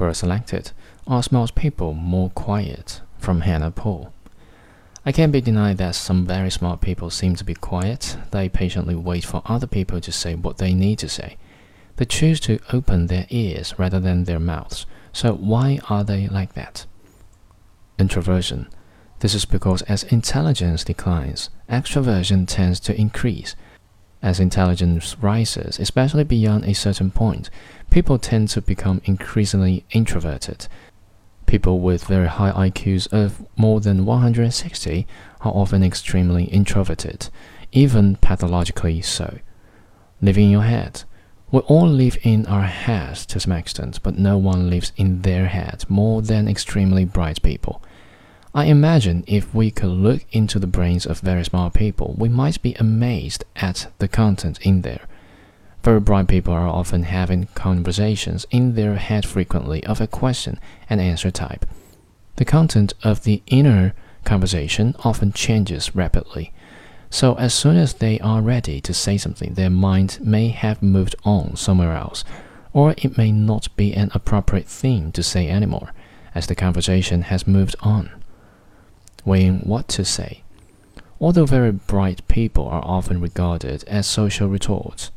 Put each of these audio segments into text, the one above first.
Quora selected Are smart people more quiet? from Hannah Poole. I can't be denied that some very smart people seem to be quiet. They patiently wait for other people to say what they need to say. They choose to open their ears rather than their mouths. So why are they like that? Introversion. This is because as intelligence declines, extroversion tends to increase. As intelligence rises, especially beyond a certain point, people tend to become increasingly introverted. People with very high IQs of more than 160 are often extremely introverted, even pathologically so. Living in your head. We all live in our heads to some extent, but no one lives in their head more than extremely bright people. I imagine if we could look into the brains of very smart people, we might be amazed at the content in there. Very bright people are often having conversations in their head frequently of a question and answer type. The content of the inner conversation often changes rapidly. So, as soon as they are ready to say something, their mind may have moved on somewhere else, or it may not be an appropriate thing to say anymore, as the conversation has moved on. Weighing what to say. Although very bright people are often regarded as social retards,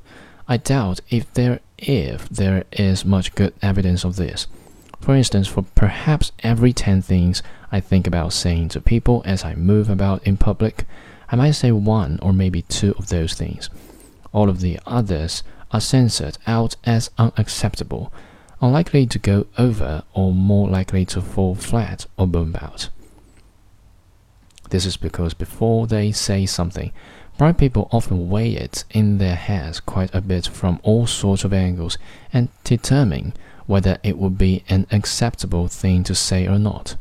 I doubt if there if there is much good evidence of this. For instance, for perhaps every 10 things I think about saying to people as I move about in public, I might say one or maybe two of those things. All of the others are censored out as unacceptable, unlikely to go over, or more likely to fall flat or boom out. This is because before they say something, bright people often weigh it in their heads quite a bit from all sorts of angles and determine whether it would be an acceptable thing to say or not,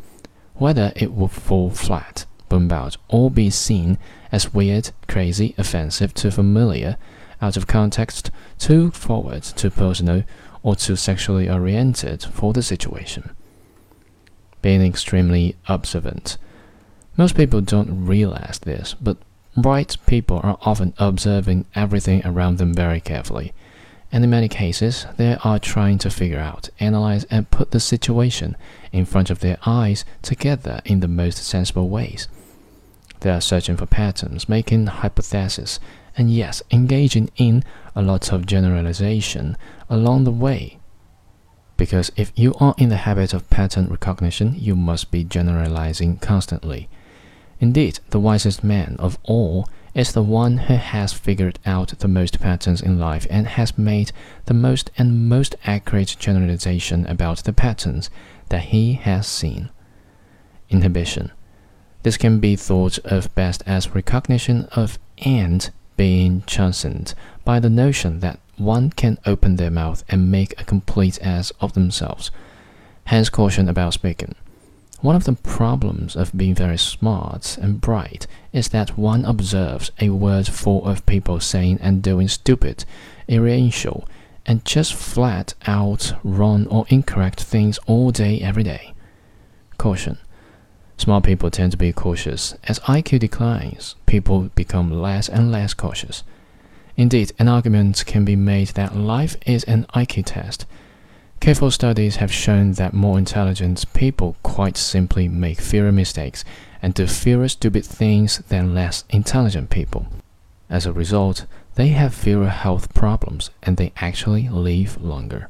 whether it would fall flat, boom out, or be seen as weird, crazy, offensive, too familiar, out of context, too forward, too personal, or too sexually oriented for the situation. Being extremely observant. Most people don't realize this, but bright people are often observing everything around them very carefully. And in many cases, they are trying to figure out, analyze, and put the situation in front of their eyes together in the most sensible ways. They are searching for patterns, making hypotheses, and yes, engaging in a lot of generalization along the way. Because if you are in the habit of pattern recognition, you must be generalizing constantly. Indeed, the wisest man of all is the one who has figured out the most patterns in life and has made the most and most accurate generalization about the patterns that he has seen. Inhibition. This can be thought of best as recognition of and being chastened by the notion that one can open their mouth and make a complete ass of themselves. Hence caution about speaking. One of the problems of being very smart and bright is that one observes a world full of people saying and doing stupid, irrational, and just flat out wrong or incorrect things all day, every day. Caution. Smart people tend to be cautious. As IQ declines, people become less and less cautious. Indeed, an argument can be made that life is an IQ test. Careful studies have shown that more intelligent people quite simply make fewer mistakes and do fewer stupid things than less intelligent people. As a result, they have fewer health problems and they actually live longer.